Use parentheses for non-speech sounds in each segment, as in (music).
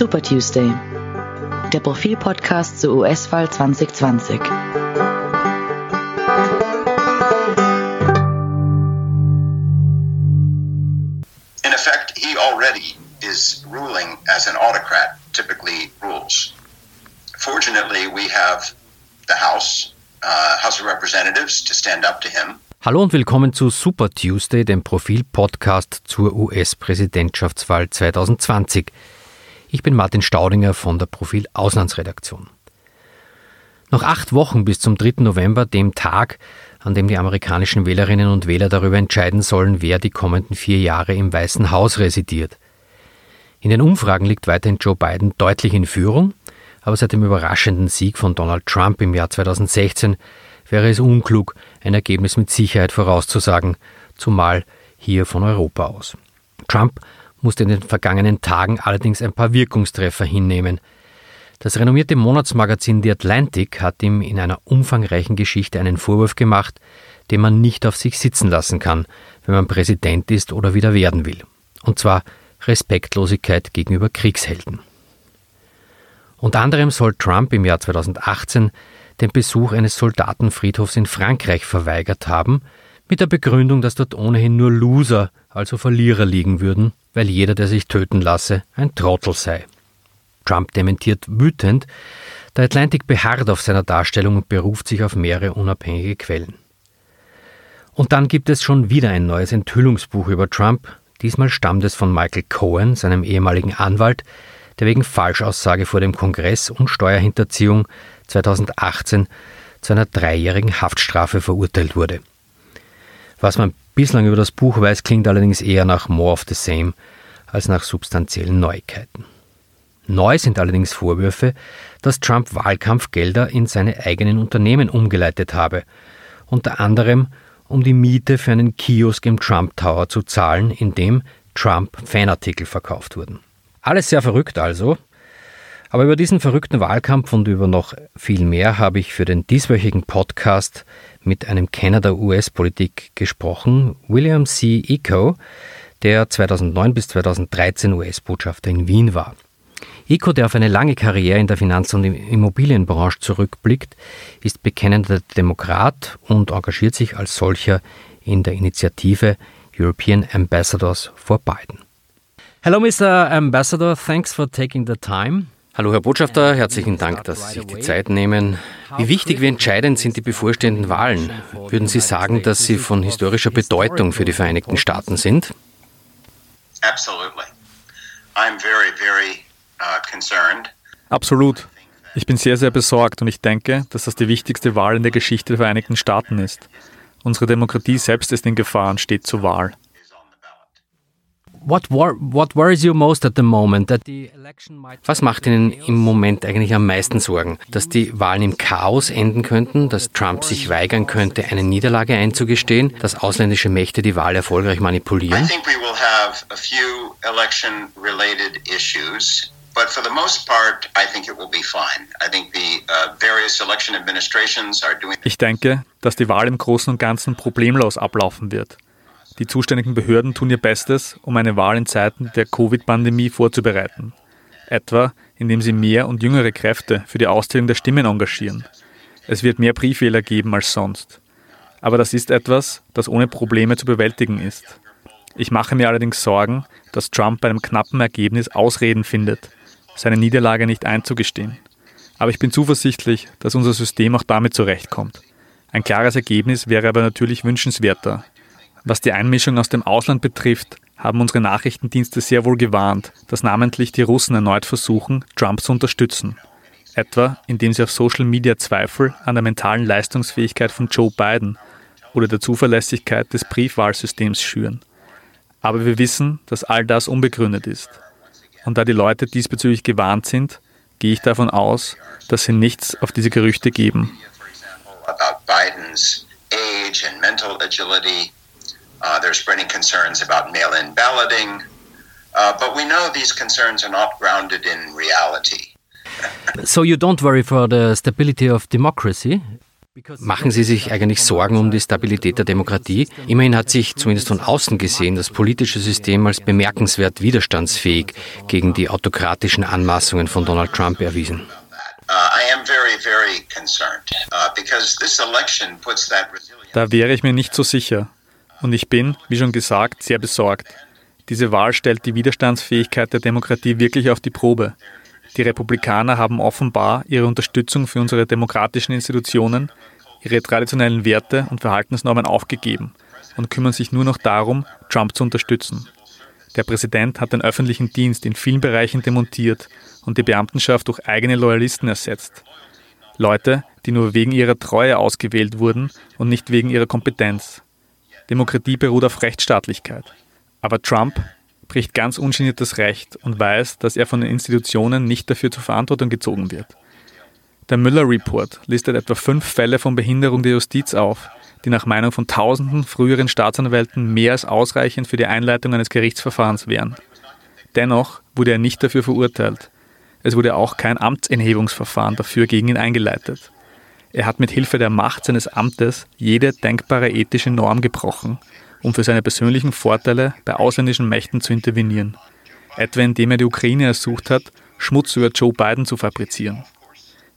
Super Tuesday, der Profil-Podcast zur US-Wahl 2020. In effect, he already is ruling as an autocrat typically rules. Fortunately, we have the House, uh, House of Representatives to stand up to him. Hallo und willkommen zu Super Tuesday, dem Profil-Podcast zur US-Präsidentschaftswahl 2020. Ich bin Martin Staudinger von der Profil Auslandsredaktion. Noch acht Wochen bis zum 3. November, dem Tag, an dem die amerikanischen Wählerinnen und Wähler darüber entscheiden sollen, wer die kommenden vier Jahre im Weißen Haus residiert. In den Umfragen liegt weiterhin Joe Biden deutlich in Führung, aber seit dem überraschenden Sieg von Donald Trump im Jahr 2016 wäre es unklug, ein Ergebnis mit Sicherheit vorauszusagen, zumal hier von Europa aus. Trump musste in den vergangenen Tagen allerdings ein paar Wirkungstreffer hinnehmen. Das renommierte Monatsmagazin The Atlantic hat ihm in einer umfangreichen Geschichte einen Vorwurf gemacht, den man nicht auf sich sitzen lassen kann, wenn man Präsident ist oder wieder werden will. Und zwar Respektlosigkeit gegenüber Kriegshelden. Unter anderem soll Trump im Jahr 2018 den Besuch eines Soldatenfriedhofs in Frankreich verweigert haben, mit der Begründung, dass dort ohnehin nur Loser, also Verlierer liegen würden, weil jeder, der sich töten lasse, ein Trottel sei. Trump dementiert wütend, der Atlantic beharrt auf seiner Darstellung und beruft sich auf mehrere unabhängige Quellen. Und dann gibt es schon wieder ein neues Enthüllungsbuch über Trump. Diesmal stammt es von Michael Cohen, seinem ehemaligen Anwalt, der wegen Falschaussage vor dem Kongress und Steuerhinterziehung 2018 zu einer dreijährigen Haftstrafe verurteilt wurde. Was man bislang über das Buch weiß, klingt allerdings eher nach More of the Same als nach substanziellen Neuigkeiten. Neu sind allerdings Vorwürfe, dass Trump Wahlkampfgelder in seine eigenen Unternehmen umgeleitet habe, unter anderem um die Miete für einen Kiosk im Trump Tower zu zahlen, in dem Trump-Fanartikel verkauft wurden. Alles sehr verrückt also, aber über diesen verrückten Wahlkampf und über noch viel mehr habe ich für den dieswöchigen Podcast mit einem Kenner der US-Politik gesprochen, William C. Eco, der 2009 bis 2013 US-Botschafter in Wien war. Eco, der auf eine lange Karriere in der Finanz- und Immobilienbranche zurückblickt, ist bekennender Demokrat und engagiert sich als solcher in der Initiative European Ambassadors for Biden. Hello, Mr. Ambassador. Thanks for taking the time. Hallo Herr Botschafter, herzlichen Dank, dass Sie sich die Zeit nehmen. Wie wichtig, wie entscheidend sind die bevorstehenden Wahlen? Würden Sie sagen, dass sie von historischer Bedeutung für die Vereinigten Staaten sind? Uh, Absolut. Ich bin sehr, sehr besorgt und ich denke, dass das die wichtigste Wahl in der Geschichte der Vereinigten Staaten ist. Unsere Demokratie selbst ist in Gefahr und steht zur Wahl. Was macht Ihnen im Moment eigentlich am meisten Sorgen? Dass die Wahlen im Chaos enden könnten, dass Trump sich weigern könnte, eine Niederlage einzugestehen, dass ausländische Mächte die Wahl erfolgreich manipulieren? I think we will have a few election-related issues. But for the most part, I think it will be fine. I think the uh, various election administrations are doing. Ich denke, dass die Wahl im Großen und Ganzen problemlos ablaufen wird. Die zuständigen Behörden tun ihr Bestes, um eine Wahl in Zeiten der Covid-Pandemie vorzubereiten. Etwa, indem sie mehr und jüngere Kräfte für die Auszählung der Stimmen engagieren. Es wird mehr Briefwähler geben als sonst. Aber das ist etwas, das ohne Probleme zu bewältigen ist. Ich mache mir allerdings Sorgen, dass Trump bei einem knappen Ergebnis Ausreden findet, seine Niederlage nicht einzugestehen. Aber ich bin zuversichtlich, dass unser System auch damit zurechtkommt. Ein klares Ergebnis wäre aber natürlich wünschenswerter, was die Einmischung aus dem Ausland betrifft, haben unsere Nachrichtendienste sehr wohl gewarnt, dass namentlich die Russen erneut versuchen, Trump zu unterstützen. Etwa indem sie auf Social Media Zweifel an der mentalen Leistungsfähigkeit von Joe Biden oder der Zuverlässigkeit des Briefwahlsystems schüren. Aber wir wissen, dass all das unbegründet ist. Und da die Leute diesbezüglich gewarnt sind, gehe ich davon aus, dass sie nichts auf diese Gerüchte geben. About Biden's age and mental agility Uh, they're spreading concerns about mail in balloting. Uh, but we know these concerns are not grounded in reality. so you don't worry for the stability of democracy? Machen Sie sich eigentlich Sorgen um die Stabilität der Demokratie? Immerhin hat sich zumindest von außen gesehen das politische System als bemerkenswert widerstandsfähig gegen die autokratischen Anmaßungen von Donald Trump erwiesen. Uh, uh, da wäre ich mir nicht so sicher. Und ich bin, wie schon gesagt, sehr besorgt. Diese Wahl stellt die Widerstandsfähigkeit der Demokratie wirklich auf die Probe. Die Republikaner haben offenbar ihre Unterstützung für unsere demokratischen Institutionen, ihre traditionellen Werte und Verhaltensnormen aufgegeben und kümmern sich nur noch darum, Trump zu unterstützen. Der Präsident hat den öffentlichen Dienst in vielen Bereichen demontiert und die Beamtenschaft durch eigene Loyalisten ersetzt. Leute, die nur wegen ihrer Treue ausgewählt wurden und nicht wegen ihrer Kompetenz. Demokratie beruht auf Rechtsstaatlichkeit. Aber Trump bricht ganz ungeniert das Recht und weiß, dass er von den Institutionen nicht dafür zur Verantwortung gezogen wird. Der Müller Report listet etwa fünf Fälle von Behinderung der Justiz auf, die nach Meinung von tausenden früheren Staatsanwälten mehr als ausreichend für die Einleitung eines Gerichtsverfahrens wären. Dennoch wurde er nicht dafür verurteilt. Es wurde auch kein Amtsenthebungsverfahren dafür gegen ihn eingeleitet. Er hat mit Hilfe der Macht seines Amtes jede denkbare ethische Norm gebrochen, um für seine persönlichen Vorteile bei ausländischen Mächten zu intervenieren. Etwa indem er die Ukraine ersucht hat, Schmutz über Joe Biden zu fabrizieren.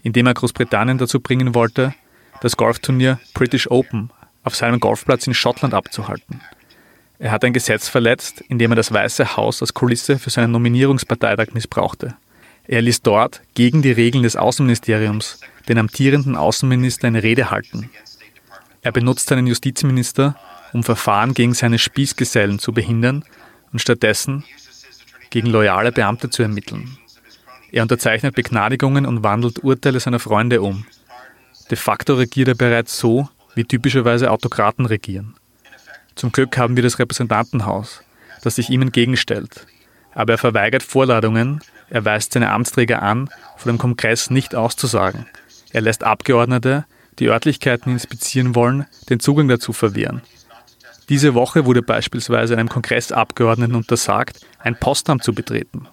Indem er Großbritannien dazu bringen wollte, das Golfturnier British Open auf seinem Golfplatz in Schottland abzuhalten. Er hat ein Gesetz verletzt, indem er das Weiße Haus als Kulisse für seinen Nominierungsparteitag missbrauchte. Er ließ dort gegen die Regeln des Außenministeriums den amtierenden Außenminister eine Rede halten. Er benutzt seinen Justizminister, um Verfahren gegen seine Spießgesellen zu behindern und stattdessen gegen loyale Beamte zu ermitteln. Er unterzeichnet Begnadigungen und wandelt Urteile seiner Freunde um. De facto regiert er bereits so, wie typischerweise Autokraten regieren. Zum Glück haben wir das Repräsentantenhaus, das sich ihm entgegenstellt. Aber er verweigert Vorladungen, er weist seine Amtsträger an, vor dem Kongress nicht auszusagen. Er lässt Abgeordnete, die Örtlichkeiten inspizieren wollen, den Zugang dazu verwehren. Diese Woche wurde beispielsweise einem Kongressabgeordneten untersagt, ein Postamt zu betreten.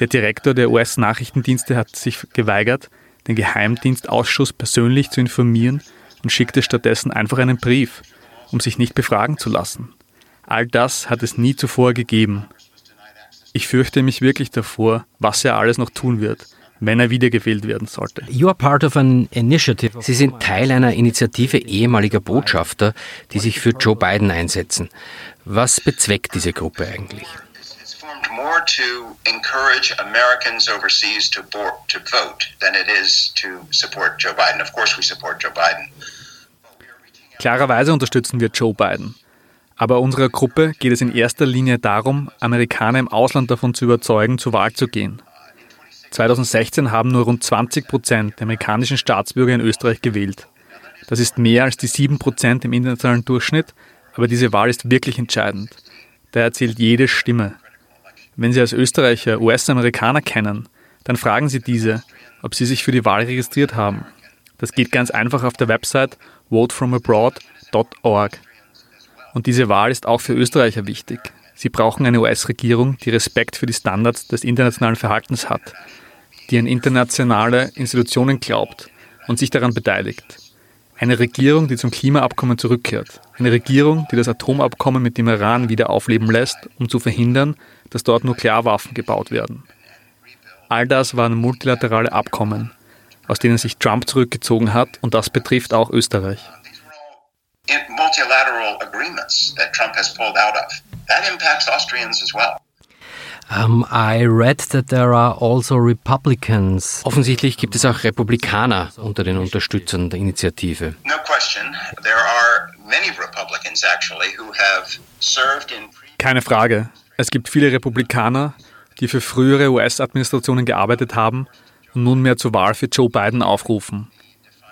Der Direktor der US-Nachrichtendienste hat sich geweigert, den Geheimdienstausschuss persönlich zu informieren und schickte stattdessen einfach einen Brief, um sich nicht befragen zu lassen. All das hat es nie zuvor gegeben. Ich fürchte mich wirklich davor, was er alles noch tun wird, wenn er wiedergewählt werden sollte. You are part of an initiative. Sie sind Teil einer Initiative ehemaliger Botschafter, die sich für Joe Biden einsetzen. Was bezweckt diese Gruppe eigentlich? more to encourage Americans overseas to, to vote than it is to support Joe Biden. Of course we support Joe Biden. Klarerweise unterstützen wir Joe Biden. Aber unserer Gruppe geht es in erster Linie darum, Amerikaner im Ausland davon zu überzeugen, zur Wahl zu gehen. 2016 haben nur rund 20 Prozent der amerikanischen Staatsbürger in Österreich gewählt. Das ist mehr als die 7 Prozent im internationalen Durchschnitt, aber diese Wahl ist wirklich entscheidend. Da erzählt jede Stimme. Wenn Sie als Österreicher US-Amerikaner kennen, dann fragen Sie diese, ob sie sich für die Wahl registriert haben. Das geht ganz einfach auf der Website votefromabroad.org. Und diese Wahl ist auch für Österreicher wichtig. Sie brauchen eine US-Regierung, die Respekt für die Standards des internationalen Verhaltens hat, die an internationale Institutionen glaubt und sich daran beteiligt. Eine Regierung, die zum Klimaabkommen zurückkehrt. Eine Regierung, die das Atomabkommen mit dem Iran wieder aufleben lässt, um zu verhindern, dass dort Nuklearwaffen gebaut werden. All das waren multilaterale Abkommen, aus denen sich Trump zurückgezogen hat, und das betrifft auch Österreich. Multilateral agreements that Trump has pulled out of. That impacts Austrians as well. Um, I read that there are also Republicans. Offensichtlich gibt es auch Republikaner unter den Unterstützern der Initiative. No question. There are many Republicans actually who have served in Keine Frage. Es gibt viele Republikaner, die für frühere US-Administrationen gearbeitet haben und nunmehr zur Wahl für Joe Biden aufrufen.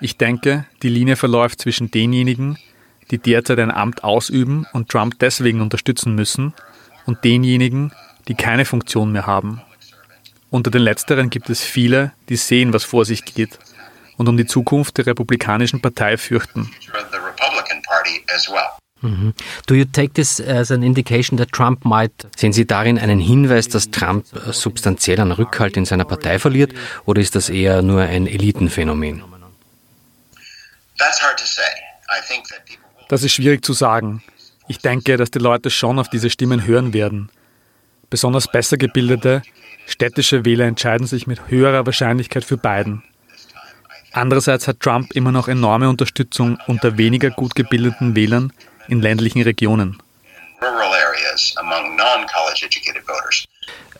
Ich denke, die Linie verläuft zwischen denjenigen, die derzeit ein Amt ausüben und Trump deswegen unterstützen müssen, und denjenigen, die keine Funktion mehr haben. Unter den Letzteren gibt es viele, die sehen, was vor sich geht und um die Zukunft der Republikanischen Partei fürchten. Mhm. Do you take this as an indication that Trump might Sehen Sie darin einen Hinweis, dass Trump substanziell an Rückhalt in seiner Partei verliert oder ist das eher nur ein Elitenphänomen? Das ist schwierig zu sagen. Ich denke, dass die Leute schon auf diese Stimmen hören werden. Besonders besser gebildete, städtische Wähler entscheiden sich mit höherer Wahrscheinlichkeit für Biden. Andererseits hat Trump immer noch enorme Unterstützung unter weniger gut gebildeten Wählern in ländlichen Regionen.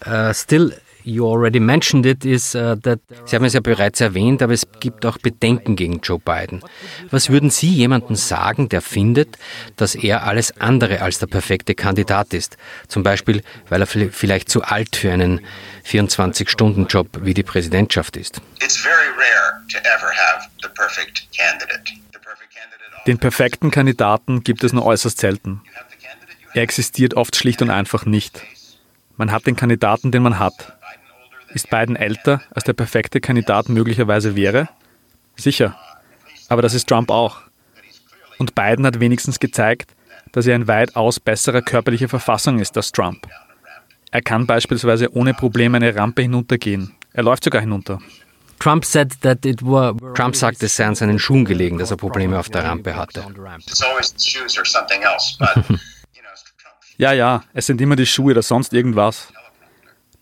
Uh, still, you already mentioned it, is uh, that Sie haben es ja bereits erwähnt, aber es gibt auch Bedenken gegen Joe Biden. Was würden Sie jemandem sagen, der findet, dass er alles andere als der perfekte Kandidat ist? Zum Beispiel, weil er vielleicht zu alt für einen 24-Stunden-Job wie die Präsidentschaft ist. Den perfekten Kandidaten gibt es nur äußerst selten. Er existiert oft schlicht und einfach nicht. Man hat den Kandidaten, den man hat. Ist Biden älter, als der perfekte Kandidat möglicherweise wäre? Sicher. Aber das ist Trump auch. Und Biden hat wenigstens gezeigt, dass er in weitaus besserer körperlicher Verfassung ist als Trump. Er kann beispielsweise ohne Probleme eine Rampe hinuntergehen. Er läuft sogar hinunter. Trump, Trump sagte, es sei an seinen Schuhen gelegen, dass er Probleme auf der Rampe hatte. (laughs) ja, ja, es sind immer die Schuhe oder sonst irgendwas.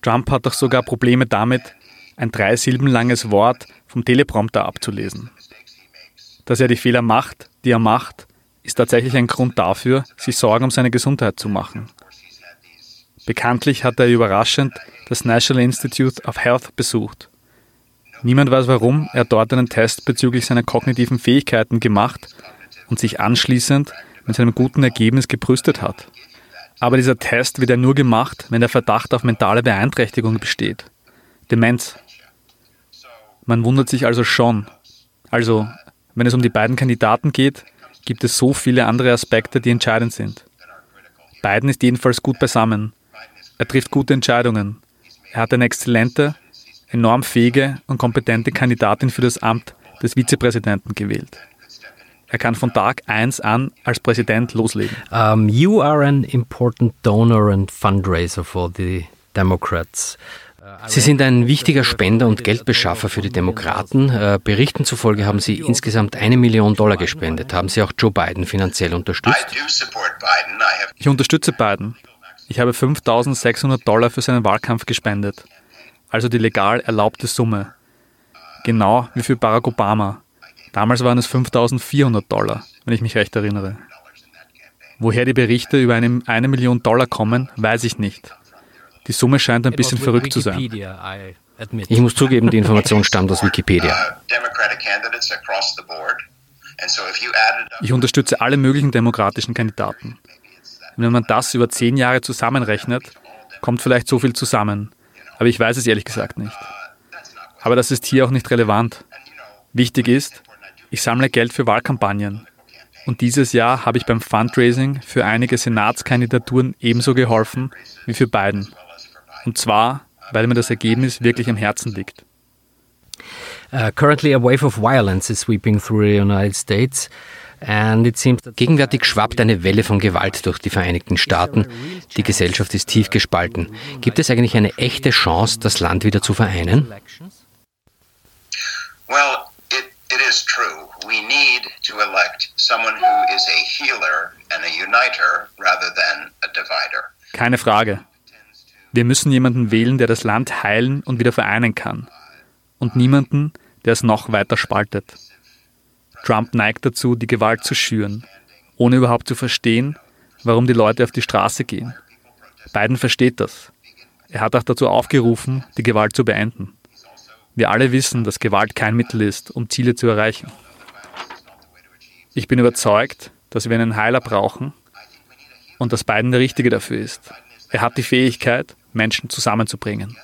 Trump hat doch sogar Probleme damit, ein drei Silben langes Wort vom Teleprompter abzulesen. Dass er die Fehler macht, die er macht, ist tatsächlich ein Grund dafür, sich Sorgen um seine Gesundheit zu machen. Bekanntlich hat er überraschend das National Institute of Health besucht. Niemand weiß warum er dort einen Test bezüglich seiner kognitiven Fähigkeiten gemacht und sich anschließend mit seinem guten Ergebnis gebrüstet hat. Aber dieser Test wird ja nur gemacht, wenn der Verdacht auf mentale Beeinträchtigung besteht. Demenz. Man wundert sich also schon. Also, wenn es um die beiden Kandidaten geht, gibt es so viele andere Aspekte, die entscheidend sind. Biden ist jedenfalls gut beisammen. Er trifft gute Entscheidungen. Er hat eine exzellente, enorm fähige und kompetente Kandidatin für das Amt des Vizepräsidenten gewählt. Er kann von Tag 1 an als Präsident loslegen. Um, you are an important donor and fundraiser for the Democrats. Sie sind ein wichtiger Spender und Geldbeschaffer für die Demokraten. Äh, Berichten zufolge haben Sie insgesamt eine Million Dollar gespendet. Haben Sie auch Joe Biden finanziell unterstützt? Ich unterstütze Biden. Ich habe 5600 Dollar für seinen Wahlkampf gespendet, also die legal erlaubte Summe. Genau wie für Barack Obama. Damals waren es 5400 Dollar, wenn ich mich recht erinnere. Woher die Berichte über eine, eine Million Dollar kommen, weiß ich nicht. Die Summe scheint ein bisschen verrückt zu sein. Ich muss zugeben, die Information stammt aus Wikipedia. Ich unterstütze alle möglichen demokratischen Kandidaten. Wenn man das über zehn Jahre zusammenrechnet, kommt vielleicht so viel zusammen. Aber ich weiß es ehrlich gesagt nicht. Aber das ist hier auch nicht relevant. Wichtig ist, ich sammle Geld für Wahlkampagnen. Und dieses Jahr habe ich beim Fundraising für einige Senatskandidaturen ebenso geholfen wie für Biden. Und zwar, weil mir das Ergebnis wirklich am Herzen liegt. Uh, currently a wave of violence is sweeping through the United States. Gegenwärtig schwappt eine Welle von Gewalt durch die Vereinigten Staaten. Die Gesellschaft ist tief gespalten. Gibt es eigentlich eine echte Chance, das Land wieder zu vereinen? Well, is true. We need to elect someone who is a healer and a uniter rather than a divider. Keine Frage. Wir müssen jemanden wählen, der das Land heilen und wieder vereinen kann. Und niemanden, der es noch weiter spaltet. Trump neigt dazu, die Gewalt zu schüren, ohne überhaupt zu verstehen, warum die Leute auf die Straße gehen. Biden versteht das. Er hat auch dazu aufgerufen, die Gewalt zu beenden. Wir alle wissen, dass Gewalt kein Mittel ist, um Ziele zu erreichen. Ich bin überzeugt, dass wir einen Heiler brauchen und dass Biden der Richtige dafür ist. Er hat die Fähigkeit, Menschen zusammenzubringen.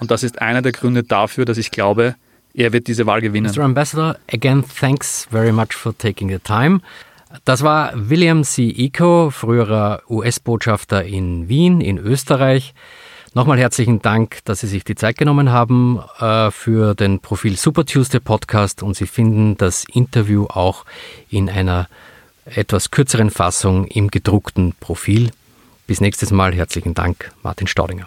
Und das ist einer der Gründe dafür, dass ich glaube, er wird diese Wahl gewinnen. Mr. Ambassador, again, thanks very much for taking the time. Das war William C. Eco, früherer US-Botschafter in Wien, in Österreich. Nochmal herzlichen Dank, dass Sie sich die Zeit genommen haben äh, für den Profil Super Tuesday Podcast und Sie finden das Interview auch in einer etwas kürzeren Fassung im gedruckten Profil. Bis nächstes Mal herzlichen Dank, Martin Staudinger.